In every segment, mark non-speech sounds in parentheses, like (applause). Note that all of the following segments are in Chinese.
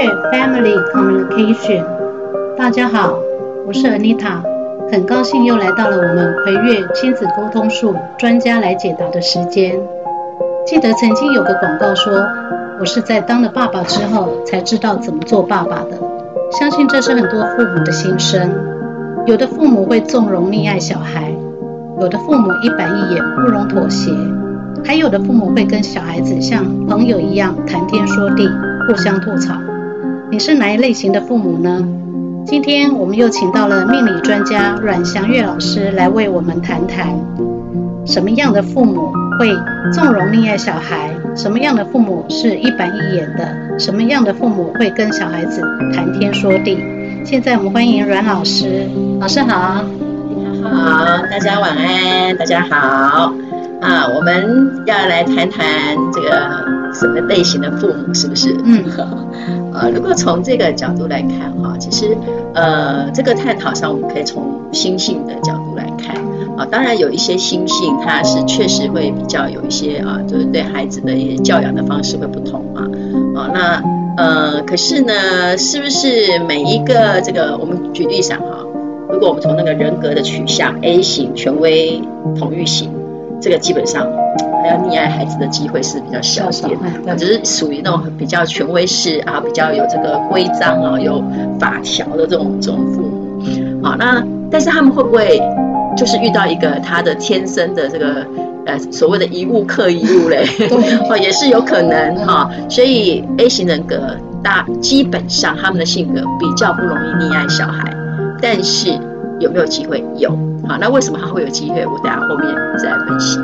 Family Communication，大家好，我是 Anita，很高兴又来到了我们葵悦亲子沟通术专家来解答的时间。记得曾经有个广告说，我是在当了爸爸之后才知道怎么做爸爸的。相信这是很多父母的心声。有的父母会纵容溺爱小孩，有的父母一板一眼不容妥协，还有的父母会跟小孩子像朋友一样谈天说地。互相吐槽，你是哪一类型的父母呢？今天我们又请到了命理专家阮祥月老师来为我们谈谈，什么样的父母会纵容溺爱小孩，什么样的父母是一板一眼的，什么样的父母会跟小孩子谈天说地。现在我们欢迎阮老师，老师好。你好，大家晚安，大家好。啊，我们要来谈谈这个。什么类型的父母是不是？嗯，呃，如果从这个角度来看哈，其实呃，这个探讨上我们可以从心性的角度来看啊。当然有一些心性，它是确实会比较有一些啊，就是对孩子的一些教养的方式会不同嘛。啊，那呃，可是呢，是不是每一个这个我们举例上哈，如果我们从那个人格的取向 A 型权威统御型，这个基本上。还要溺爱孩子的机会是比较小一点，只是属于那种比较权威式啊，比较有这个规章啊，有法条的这种这种父母。好，那但是他们会不会就是遇到一个他的天生的这个呃所谓的一物克一物嘞？(laughs) 哦，也是有可能哈。所以 A 型人格大基本上他们的性格比较不容易溺爱小孩，但是有没有机会？有。啊，那为什么他会有机会？我等下后面再分析。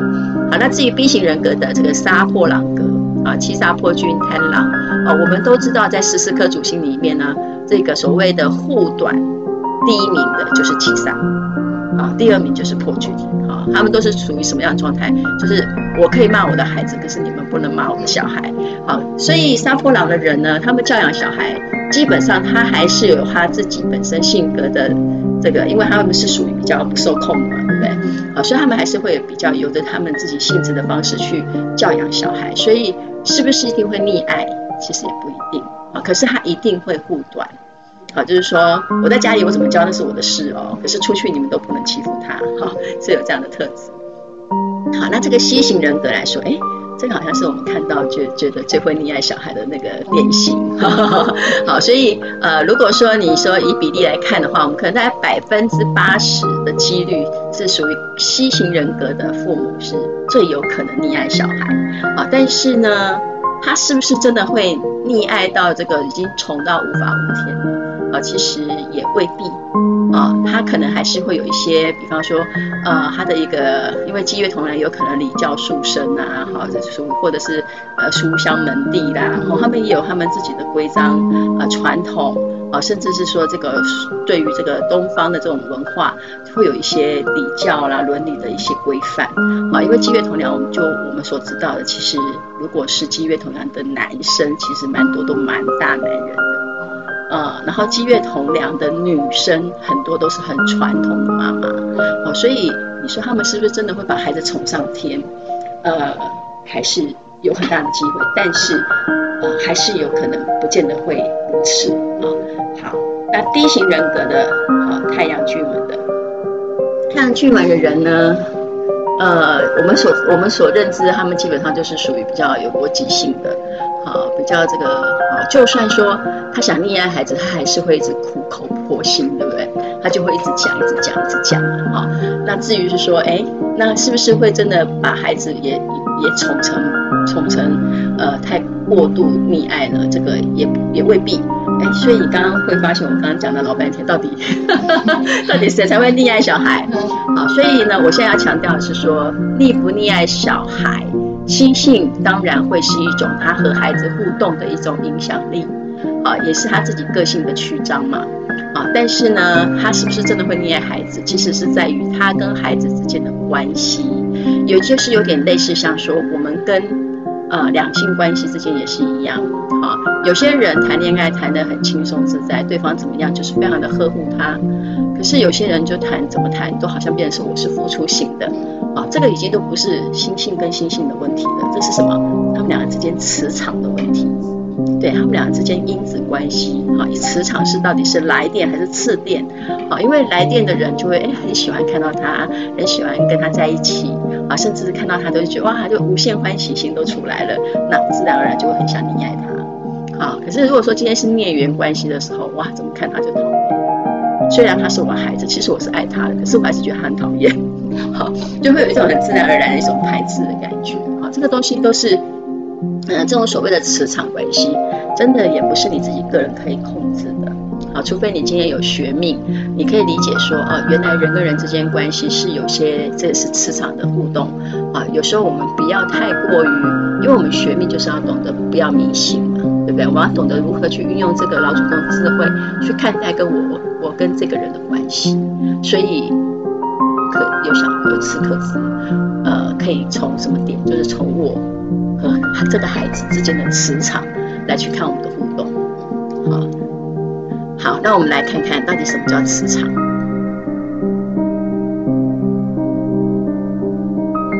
好，那至于 B 型人格的这个杀破狼格啊，七杀破军贪狼啊，我们都知道在十四颗主星里面呢，这个所谓的护短第一名的就是七杀啊，第二名就是破局啊，他们都是处于什么样的状态？就是我可以骂我的孩子，可是你们不能骂我的小孩。好，所以杀破狼的人呢，他们教养小孩，基本上他还是有他自己本身性格的。这个，因为他们是属于比较不受控嘛，对不对？啊，所以他们还是会比较由着他们自己性质的方式去教养小孩，所以是不是一定会溺爱？其实也不一定啊。可是他一定会护短，啊，就是说我在家里我怎么教那是我的事哦，可是出去你们都不能欺负他，哈，是有这样的特质。好，那这个 C 型人格来说，哎。这个好像是我们看到就觉得最会溺爱小孩的那个典型，好，所以呃，如果说你说以比例来看的话，我们可能在百分之八十的几率是属于 C 型人格的父母是最有可能溺爱小孩，啊，但是呢，他是不是真的会溺爱到这个已经宠到无法无天？啊，其实也未必。啊、他可能还是会有一些，比方说，呃，他的一个，因为积月同梁有可能礼教书生啊，好，这书或者是呃书香门第啦，然、后他们也有他们自己的规章啊、传统啊、甚至是说这个对于这个东方的这种文化，会有一些礼教啦、伦理的一些规范啊、因为积月同梁，我们就我们所知道的，其实如果是积月同梁的男生，其实蛮多都蛮大男人的。呃，然后积月同梁的女生很多都是很传统的妈妈，哦，所以你说他们是不是真的会把孩子宠上天？呃，还是有很大的机会，但是呃，还是有可能不见得会如此啊、好，那 D 型人格的呃、太阳巨门的太阳巨门的人呢，呃，我们所我们所认知，他们基本上就是属于比较有逻辑性的。啊，比较这个啊，就算说他想溺爱孩子，他还是会一直苦口婆心，对不对？他就会一直讲，一直讲，一直讲啊。那至于是说，哎，那是不是会真的把孩子也也宠成宠成呃太过度溺爱呢？这个也也未必。哎，所以你刚刚会发现，我们刚刚讲的老半天，到底 (laughs) 到底谁才会溺爱小孩？好，所以呢，我现在要强调的是说，溺不溺爱小孩。心性当然会是一种他和孩子互动的一种影响力，啊，也是他自己个性的曲张嘛，啊，但是呢，他是不是真的会溺爱孩子，其实是在于他跟孩子之间的关系，有些是有点类似，像说我们跟呃两性关系之间也是一样，啊，有些人谈恋爱谈得很轻松自在，对方怎么样就是非常的呵护他，可是有些人就谈怎么谈都好像变成我是付出型的。啊，这个已经都不是心性跟心性的问题了，这是什么？他们两个之间磁场的问题。对他们两个之间因子关系，好，磁场是到底是来电还是次电？好，因为来电的人就会哎很喜欢看到他，很喜欢跟他在一起，啊，甚至是看到他都会觉得哇，就无限欢喜心都出来了，那自然而然就会很想溺爱他。好，可是如果说今天是孽缘关系的时候，哇，怎么看他就讨厌。虽然他是我孩子，其实我是爱他的，可是我还是觉得他很讨厌。好，就会有一种很自然而然的一种排斥的感觉。好，这个东西都是。嗯，这种所谓的磁场关系，真的也不是你自己个人可以控制的。好，除非你今天有学命，你可以理解说，哦，原来人跟人之间关系是有些，这是磁场的互动。啊，有时候我们不要太过于，因为我们学命就是要懂得不要迷信嘛，对不对？我们要懂得如何去运用这个老祖宗智慧去看待跟我我跟这个人的关系。所以，有想有此刻子，呃，可以从什么点？就是从我。和这个孩子之间的磁场来去看我们的互动，好，好，那我们来看看到底什么叫磁场。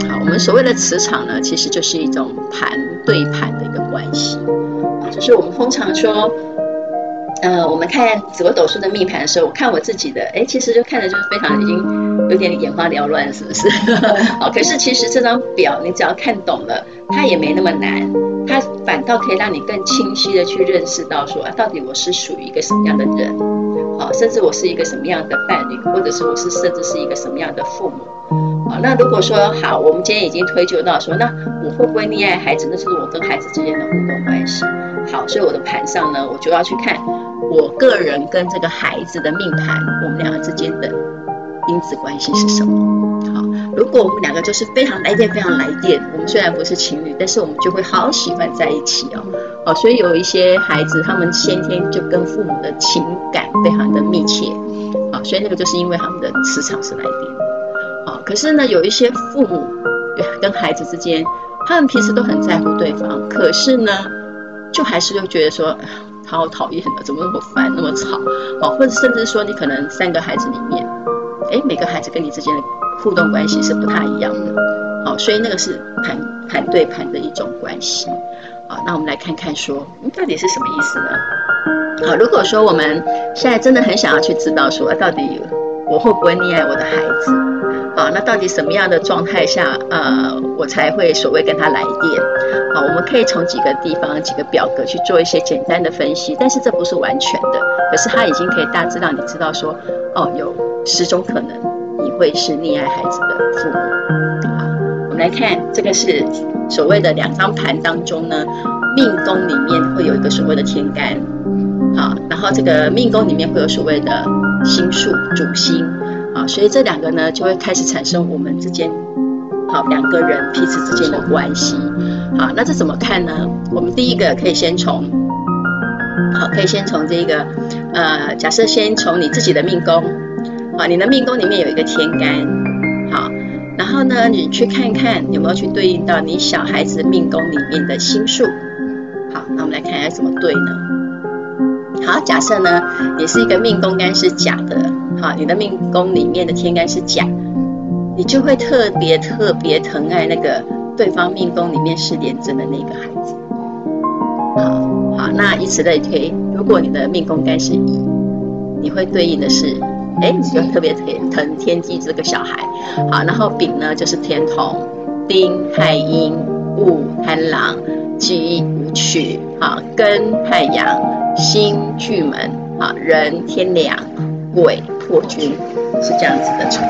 好，我们所谓的磁场呢，其实就是一种盘对盘的一个关系，啊，就是我们通常说。呃，我们看紫微斗数的命盘的时候，我看我自己的，哎，其实就看着就是非常已经有点眼花缭乱，是不是？(laughs) 好，可是其实这张表你只要看懂了，它也没那么难，它反倒可以让你更清晰的去认识到说，啊，到底我是属于一个什么样的人，好，甚至我是一个什么样的伴侣，或者是我是甚至是一个什么样的父母，好，那如果说好，我们今天已经推究到说，那我会不会溺爱孩子？那是我跟孩子之间的互动关系。好，所以我的盘上呢，我就要去看。我个人跟这个孩子的命盘，我们两个之间的因子关系是什么？好，如果我们两个就是非常来电，非常来电，我们虽然不是情侣，但是我们就会好喜欢在一起哦。好，所以有一些孩子，他们先天就跟父母的情感非常的密切。好，所以那个就是因为他们的磁场是来电。好，可是呢，有一些父母跟孩子之间，他们平时都很在乎对方，可是呢，就还是会觉得说。好讨厌的，怎么那么烦，那么吵，哦，或者甚至说你可能三个孩子里面，哎，每个孩子跟你之间的互动关系是不太一样的，好，所以那个是盘盘对盘的一种关系，好，那我们来看看说，嗯到底是什么意思呢？好，如果说我们现在真的很想要去知道说，到底我会不会溺爱我的孩子？好，那到底什么样的状态下，呃，我才会所谓跟他来电？好，我们可以从几个地方、几个表格去做一些简单的分析，但是这不是完全的，可是它已经可以大致让你知道说，哦，有十种可能你会是溺爱孩子的父母。好，我们来看这个是所谓的两张盘当中呢，命宫里面会有一个所谓的天干，好，然后这个命宫里面会有所谓的星宿主星。啊，所以这两个呢，就会开始产生我们之间，好，两个人彼此之间的关系。好，那这怎么看呢？我们第一个可以先从，好，可以先从这个，呃，假设先从你自己的命宫，好，你的命宫里面有一个天干，好，然后呢，你去看看有没有去对应到你小孩子命宫里面的星数。好，那我们来看一下怎么对呢？好，假设呢，你是一个命宫干是甲的。好，你的命宫里面的天干是甲，你就会特别特别疼爱那个对方命宫里面是廉贞的那个孩子。好，好，那以此类推，如果你的命宫干是乙，你会对应的是，哎，你就特别疼疼天机这个小孩。好，然后丙呢就是天同，丁太阴，戊贪狼，己武曲，好，庚太阳，辛巨门，好，壬天梁，癸。破军是这样子的成，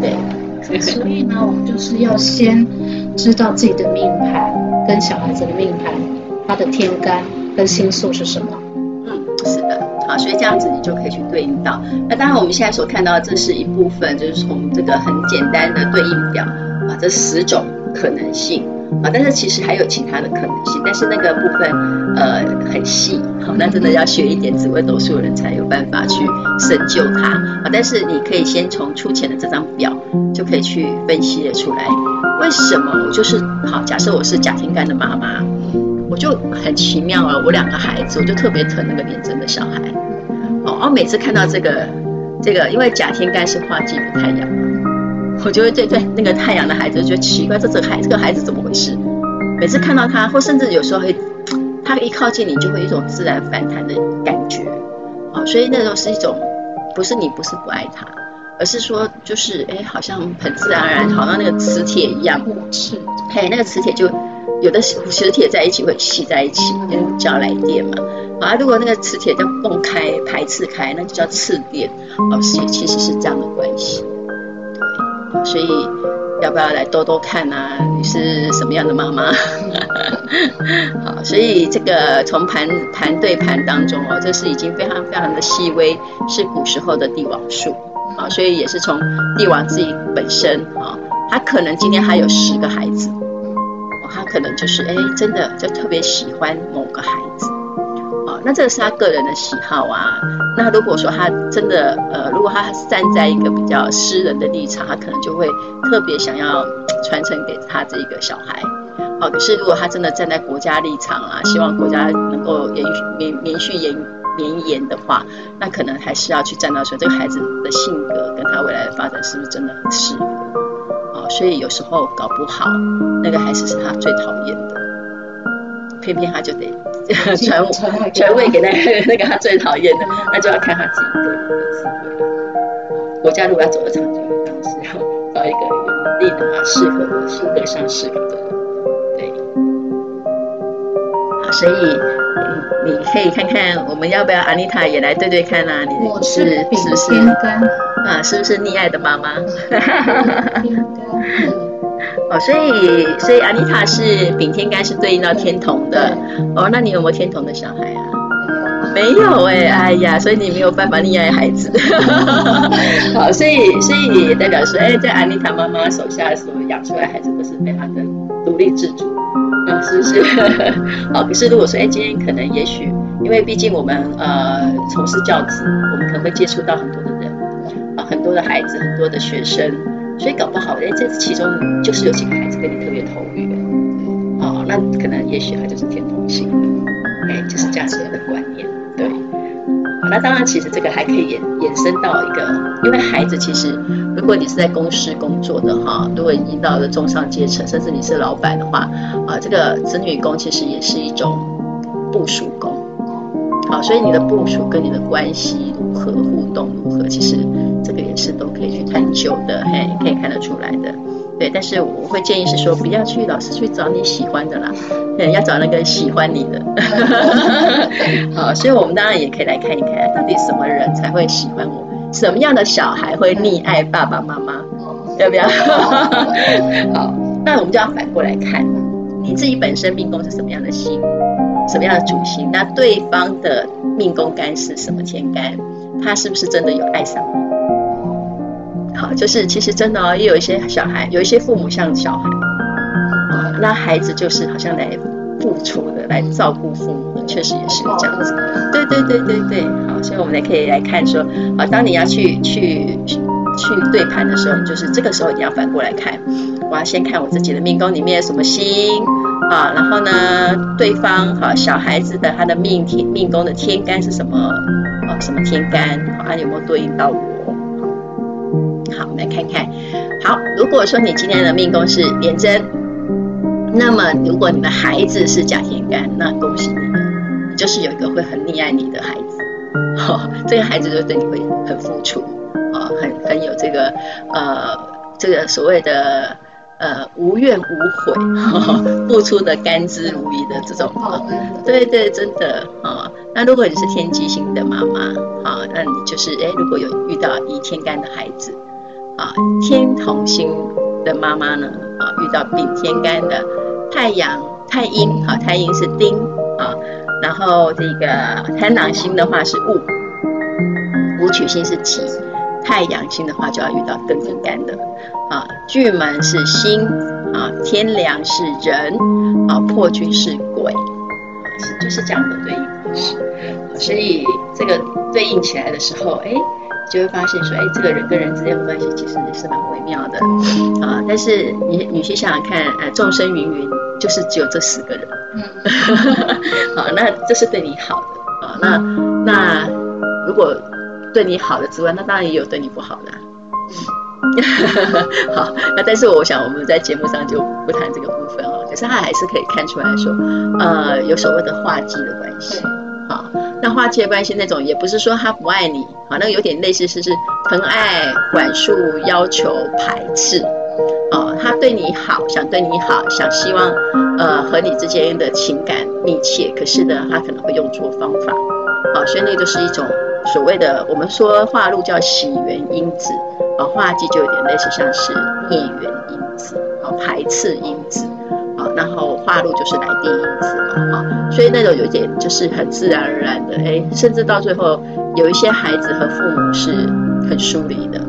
对。所以呢，我们就是要先知道自己的命盘跟小孩子的命盘，他的天干跟星宿是什么。啊，所以这样子你就可以去对应到。那当然，我们现在所看到的这是一部分，就是从这个很简单的对应表啊，这十种可能性。啊，但是其实还有其他的可能性，但是那个部分呃很细，好，那真的要学一点紫微斗数人才有办法去深究它啊。但是你可以先从粗浅的这张表就可以去分析得出来，为什么我就是好？假设我是贾天干的妈妈，我就很奇妙啊，我两个孩子，我就特别疼那个廉贞的小孩，哦，我每次看到这个这个，因为甲天干是化忌的太阳。我就会对对那个太阳的孩子就觉得奇怪，这这个孩这个孩子怎么回事？每次看到他，或甚至有时候会他一靠近你，就会有一种自然反弹的感觉，啊，所以那时候是一种，不是你不是不爱他，而是说就是哎，好像很自然而然，好像那个磁铁一样，是，嘿，那个磁铁就有的磁铁在一起会吸在一起，就叫来电嘛，啊，如果那个磁铁叫共开排斥开，那就叫次电，哦，是其实是这样的关系，对，所以。要不要来多多看啊？你是什么样的妈妈？(laughs) 好，所以这个从盘盘对盘当中哦，这是已经非常非常的细微，是古时候的帝王术啊，所以也是从帝王自己本身啊，他可能今天还有十个孩子，他可能就是哎，真的就特别喜欢某个孩子。啊那这个是他个人的喜好啊。那如果说他真的呃，如果他站在一个比较私人的立场，他可能就会特别想要传承给他这一个小孩。好，可是如果他真的站在国家立场啊，希望国家能够延续延延续延绵延的话，那可能还是要去站到说这个孩子的性格跟他未来的发展是不是真的很适合。啊，所以有时候搞不好那个孩子是他最讨厌的，偏偏他就得。(laughs) 传传位给那个 (laughs) 那个他最讨厌的，那就要看他自己个人的智慧。国家如果要走得长久，当然是要找一个有能力的、适合的、性格上适合的人。对，好，所以你你可以看看，我们要不要阿妮塔也来对对看啊？你是是不是啊？是不是溺爱的妈妈？(laughs) 哦，所以所以阿妮塔是丙天干是对应到天童的哦，那你有没有天童的小孩啊？没有哎、欸，哎呀，所以你没有办法溺爱孩子。(laughs) 好，所以所以也代表说，哎，在阿妮塔妈妈手下的时候养出来孩子都是非常的独立自主，嗯，是不是？好，(laughs) 可是如果说，哎，今天可能也许，因为毕竟我们呃从事教职，我们可能会接触到很多的人啊，很多的孩子，很多的学生。所以搞不好，哎，这其中就是有几个孩子跟你特别投缘，哦，那可能也许他就是天同星，哎，就是这样子的观念，对。那当然，其实这个还可以衍延伸到一个，因为孩子其实，如果你是在公司工作的哈，如果已经到了中上阶层，甚至你是老板的话，啊，这个子女宫其实也是一种部署宫，好，所以你的部署跟你的关系如何互动如何，其实。这个也是都可以去探究的，嘿，可以看得出来的，对。但是我会建议是说，不要去老是去找你喜欢的啦，嗯，要找那个喜欢你的。(laughs) 好，所以我们当然也可以来看一看，到底什么人才会喜欢我？什么样的小孩会溺爱爸爸妈妈？要不要？(laughs) 好，那我们就要反过来看，你自己本身命宫是什么样的星，什么样的主星？那对方的命宫干是什么天干？他是不是真的有爱上你？好，就是其实真的哦，也有一些小孩，有一些父母像小孩，啊，那孩子就是好像来付出的，来照顾父母的，确实也是这样子。对对对对对，好，所以我们也可以来看说，啊，当你要去去去对盘的时候，就是这个时候你要反过来看，我要先看我自己的命宫里面有什么星啊，然后呢，对方哈小孩子的他的命天命宫的天干是什么啊？什么天干？啊，有没有对应到我？好，来看看。好，如果说你今天的命宫是廉贞，那么如果你的孩子是甲天干，那恭喜你，你就是有一个会很溺爱你的孩子。哦，这个孩子就对你会很付出，啊、很很有这个呃这个所谓的呃无怨无悔，哦、付出的甘之如饴的这种。哦、对对，真的啊、那如果你是天机星的妈妈，啊、那你就是哎，如果有遇到乙天干的孩子。啊，天同星的妈妈呢，啊，遇到丙天干的太阳太阴，啊，太阴是丁，啊，然后这个贪狼星的话是戊，武曲星是己，太阳星的话就要遇到庚天干的，啊，巨门是星，啊，天梁是人，啊，破军是鬼，啊，是就是这样的对应式，所以这个对应起来的时候，哎。就会发现说，哎，这个人跟人之间的关系其实也是蛮微妙的啊。但是你你去想想看，呃，众生芸芸，就是只有这十个人，(laughs) 好，那这是对你好的啊。那那如果对你好的之外，那当然也有对你不好的。(laughs) 好，那但是我想我们在节目上就不谈这个部分哦。可是他还是可以看出来说，呃，有所谓的化忌的关系。那化界关系那种也不是说他不爱你，啊，那个有点类似是是疼爱、管束、要求、排斥。啊，他对你好，想对你好，想希望呃和你之间的情感密切，可是呢，他可能会用错方法。啊，所以那个就是一种所谓的我们说化禄叫喜缘因子，啊，化忌就有点类似像是孽缘因子，啊，排斥因子，然后化禄就是来电因子嘛，啊，所以那种有点就是很自然而然的，哎，甚至到最后有一些孩子和父母是很疏离的。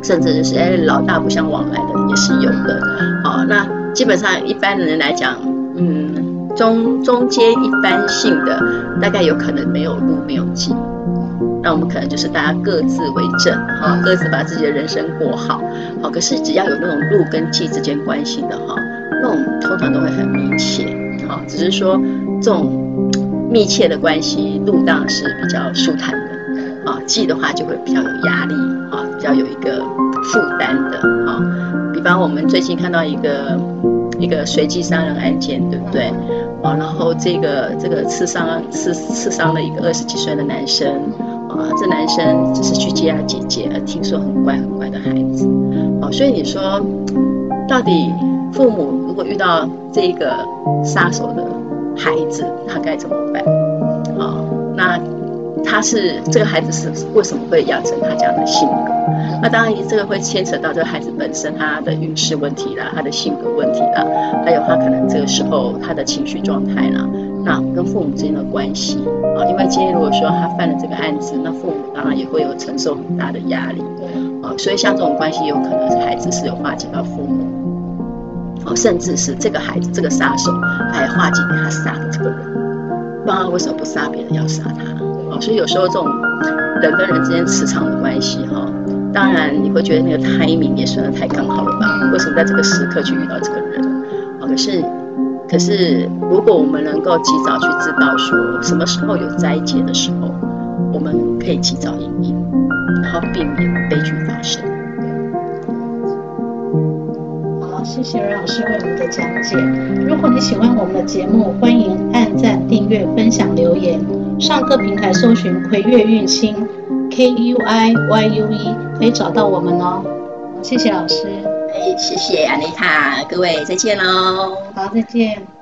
甚至就是哎，老大不相往来的也是有的。好，那基本上一般的人来讲，嗯，中中间一般性的，大概有可能没有禄没有忌。那我们可能就是大家各自为政，哈，各自把自己的人生过好。好，可是只要有那种禄跟忌之间关系的哈，那种通常都会很密切。好，只是说这种密切的关系，禄当是比较舒坦的，啊，记的话就会比较有压力，啊，比较有一个。负担的啊，比方我们最近看到一个一个随机杀人案件，对不对？啊，然后这个这个刺伤刺刺伤了一个二十几岁的男生啊，这男生只是去接他姐姐，而听说很乖很乖的孩子，啊，所以你说到底父母如果遇到这个杀手的孩子，他该怎么办？啊，那他是这个孩子是为什么会养成他这样的性格？那当然，这个会牵扯到这个孩子本身他的运势问题啦，他的性格问题啦，还有他可能这个时候他的情绪状态啦，那跟父母之间的关系啊，因为今天如果说他犯了这个案子，那父母当然也会有承受很大的压力，啊，所以像这种关系有可能是孩子是有化解到父母，甚至是这个孩子这个杀手来化解他杀的这个人，不知道为什么不杀别人要杀他，哦，所以有时候这种人跟人之间磁场的关系哈。当然，你会觉得那个 timing 也算得太刚好了吧？为什么在这个时刻去遇到这个人？啊，可是，可是，如果我们能够及早去知道说什么时候有灾劫的时候，我们可以及早应应，然后避免悲剧发生。好，谢谢任老师为我们的讲解。如果你喜欢我们的节目，欢迎按赞、订阅、分享、留言，上各平台搜寻“葵月运星”。K U I Y U E 可以找到我们哦，谢谢老师。哎，谢谢安妮塔，各位再见喽。好，再见。